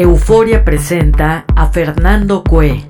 Euforia presenta a Fernando Cue.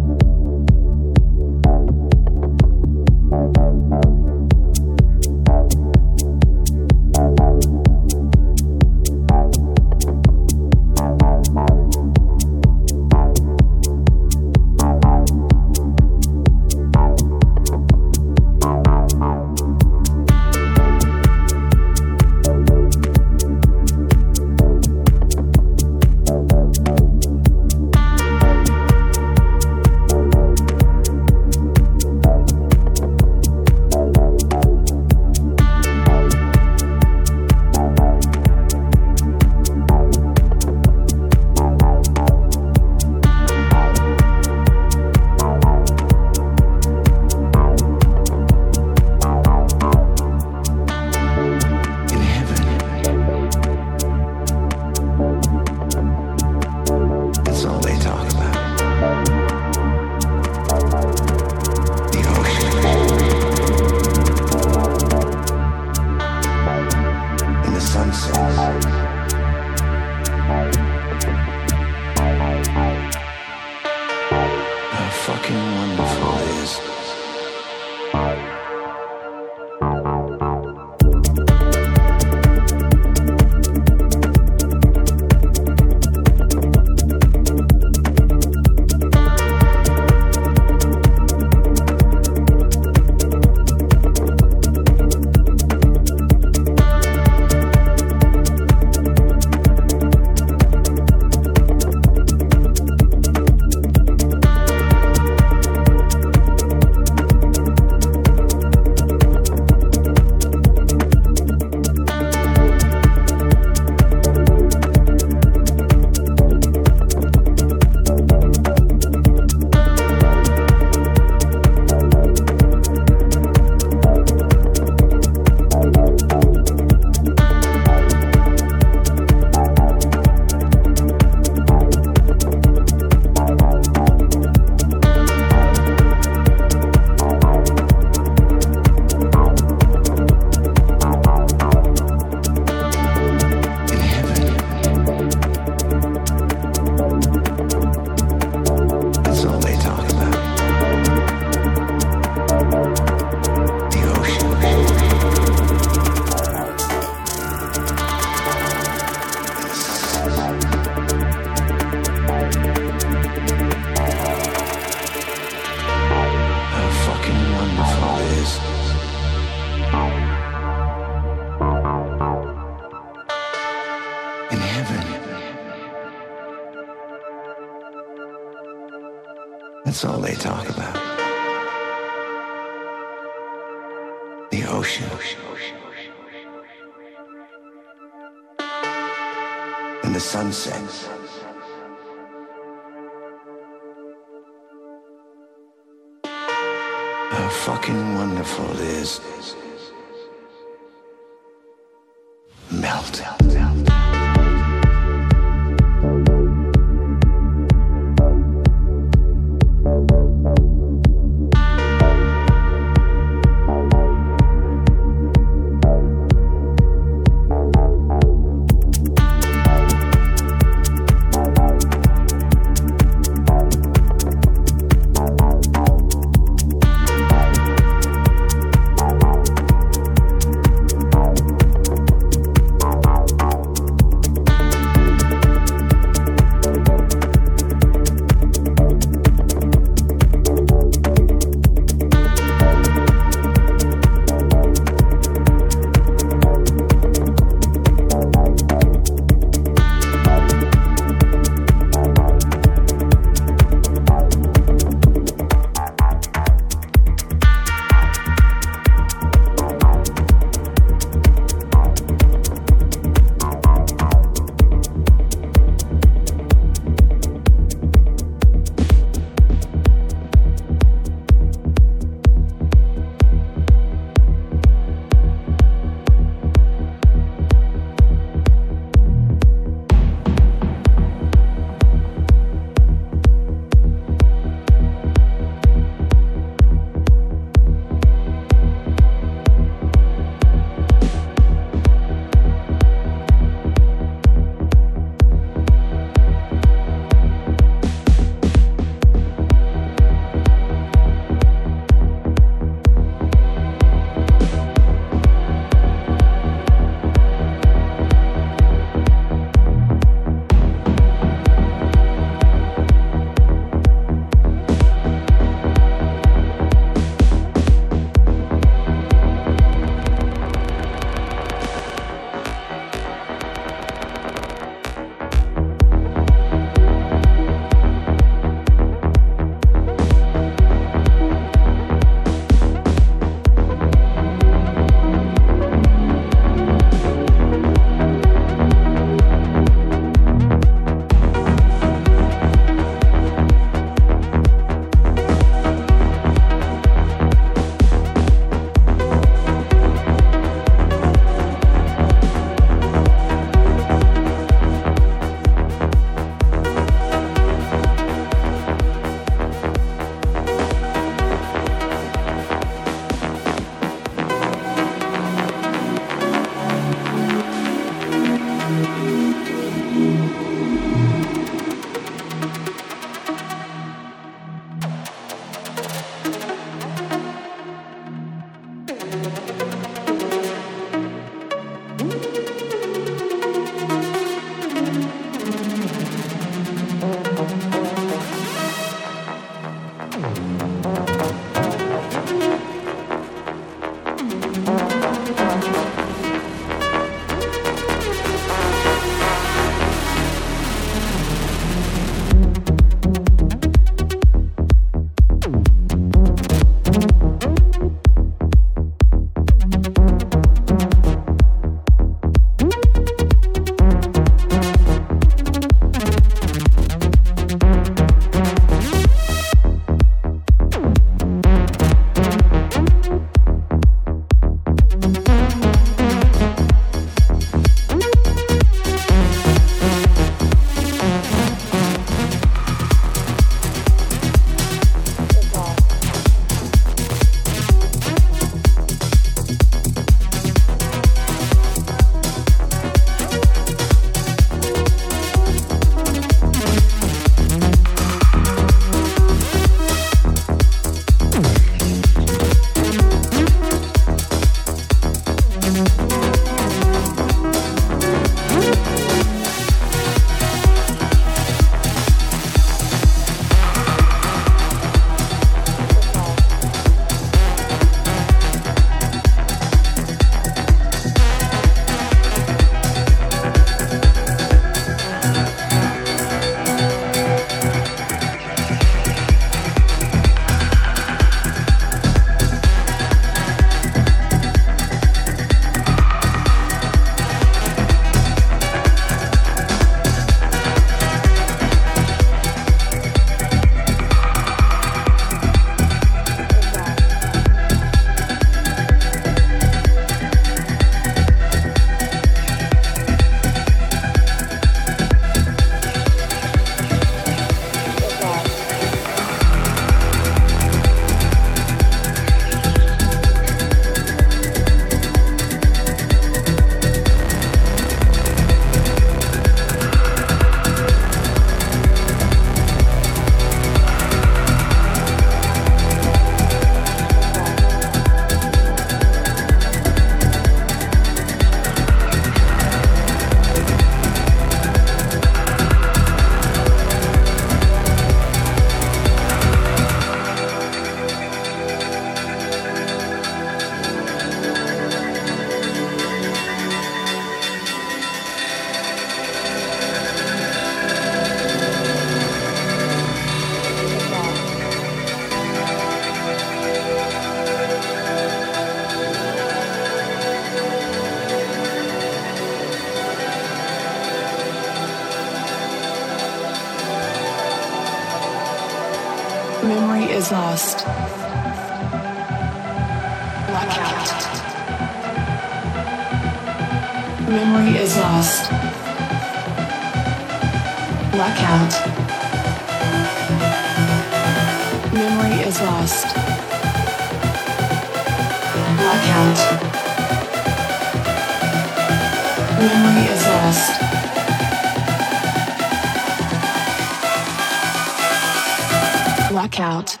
Blackout.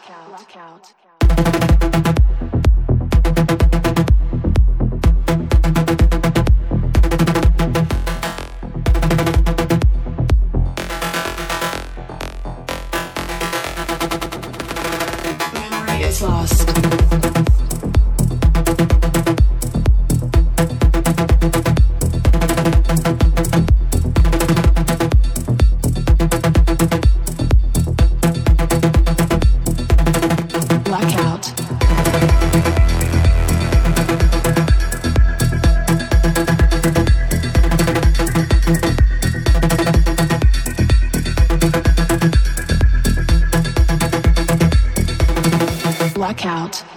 Blackout.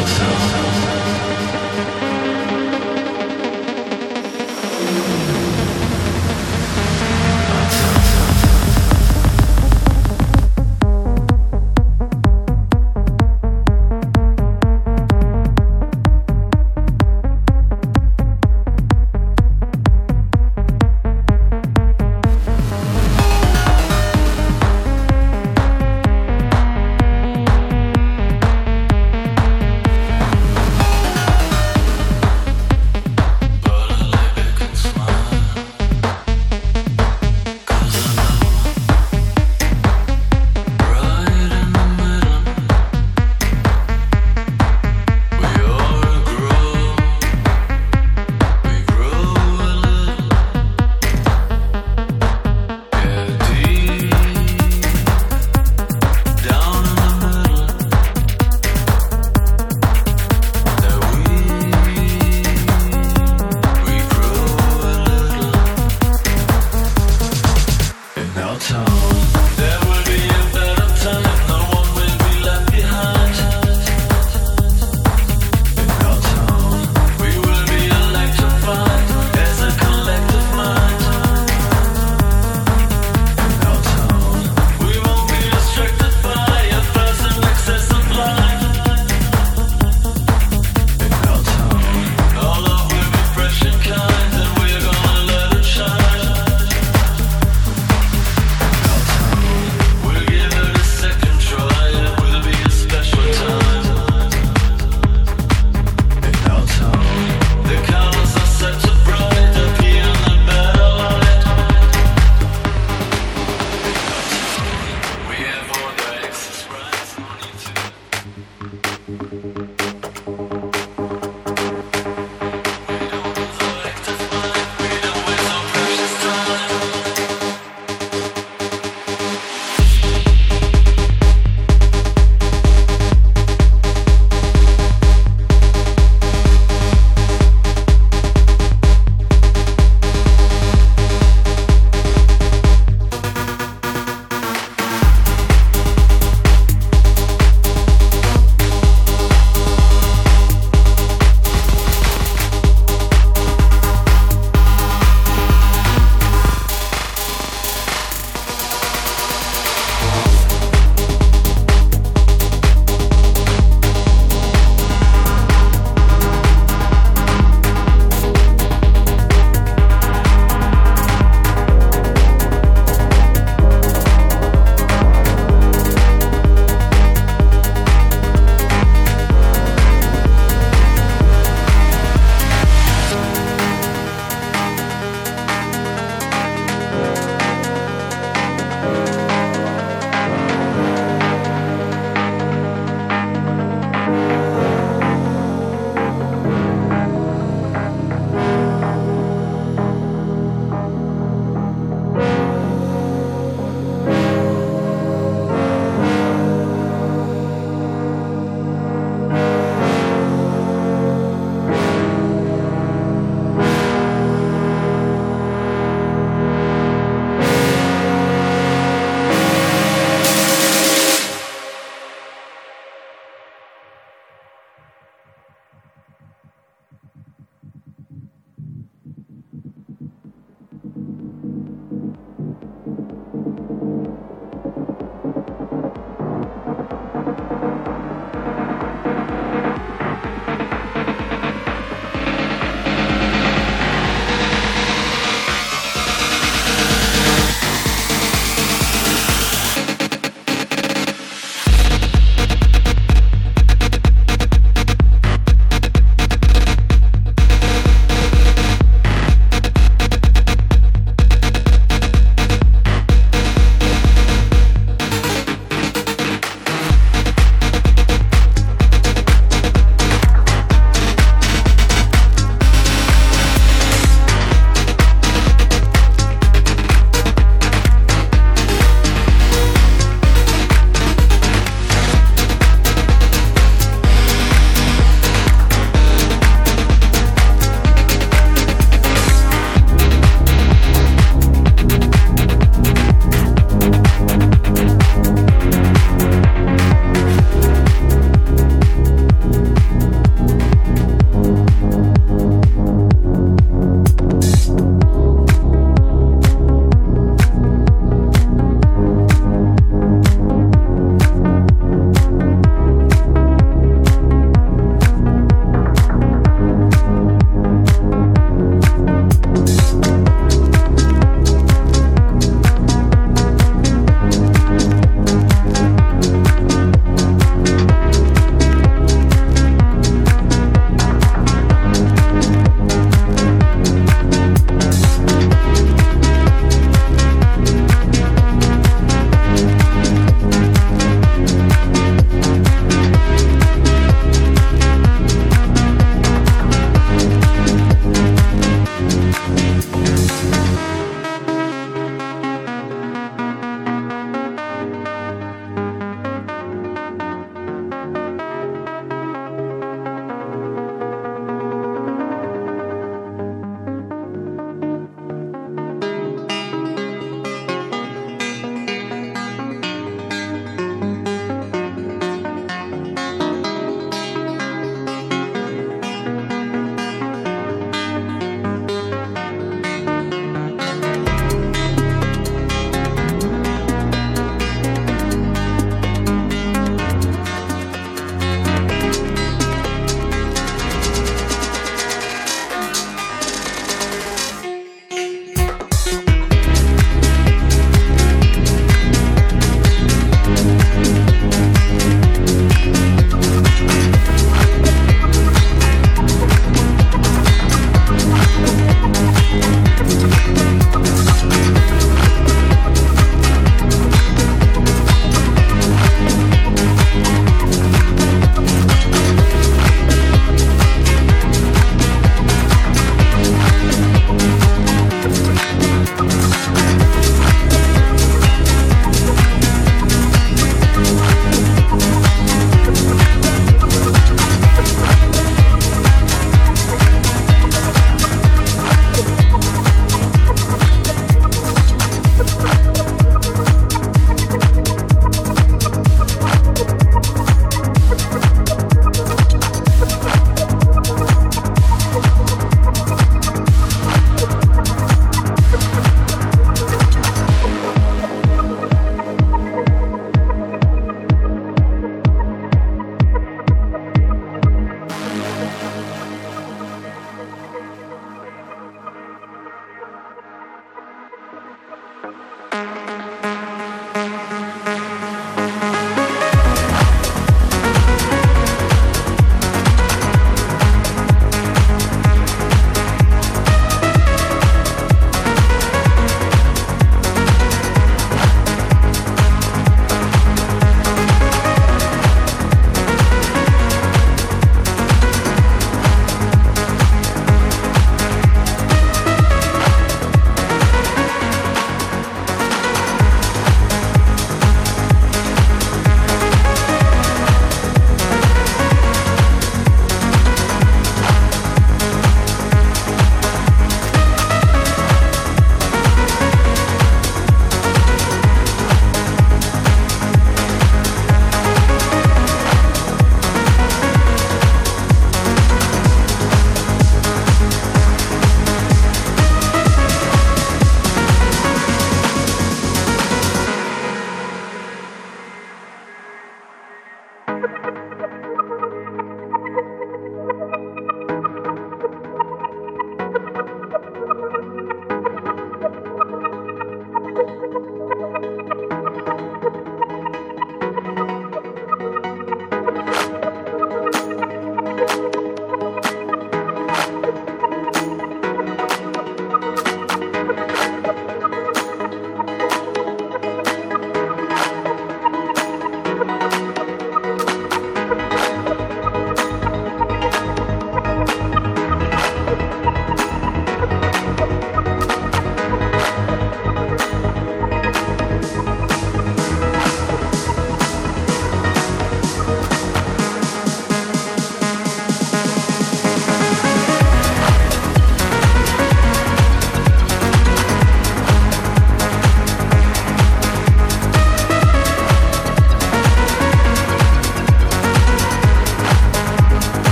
yourself.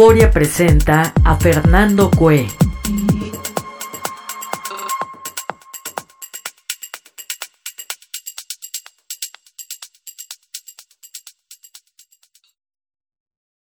Euforia presenta a Fernando Cue.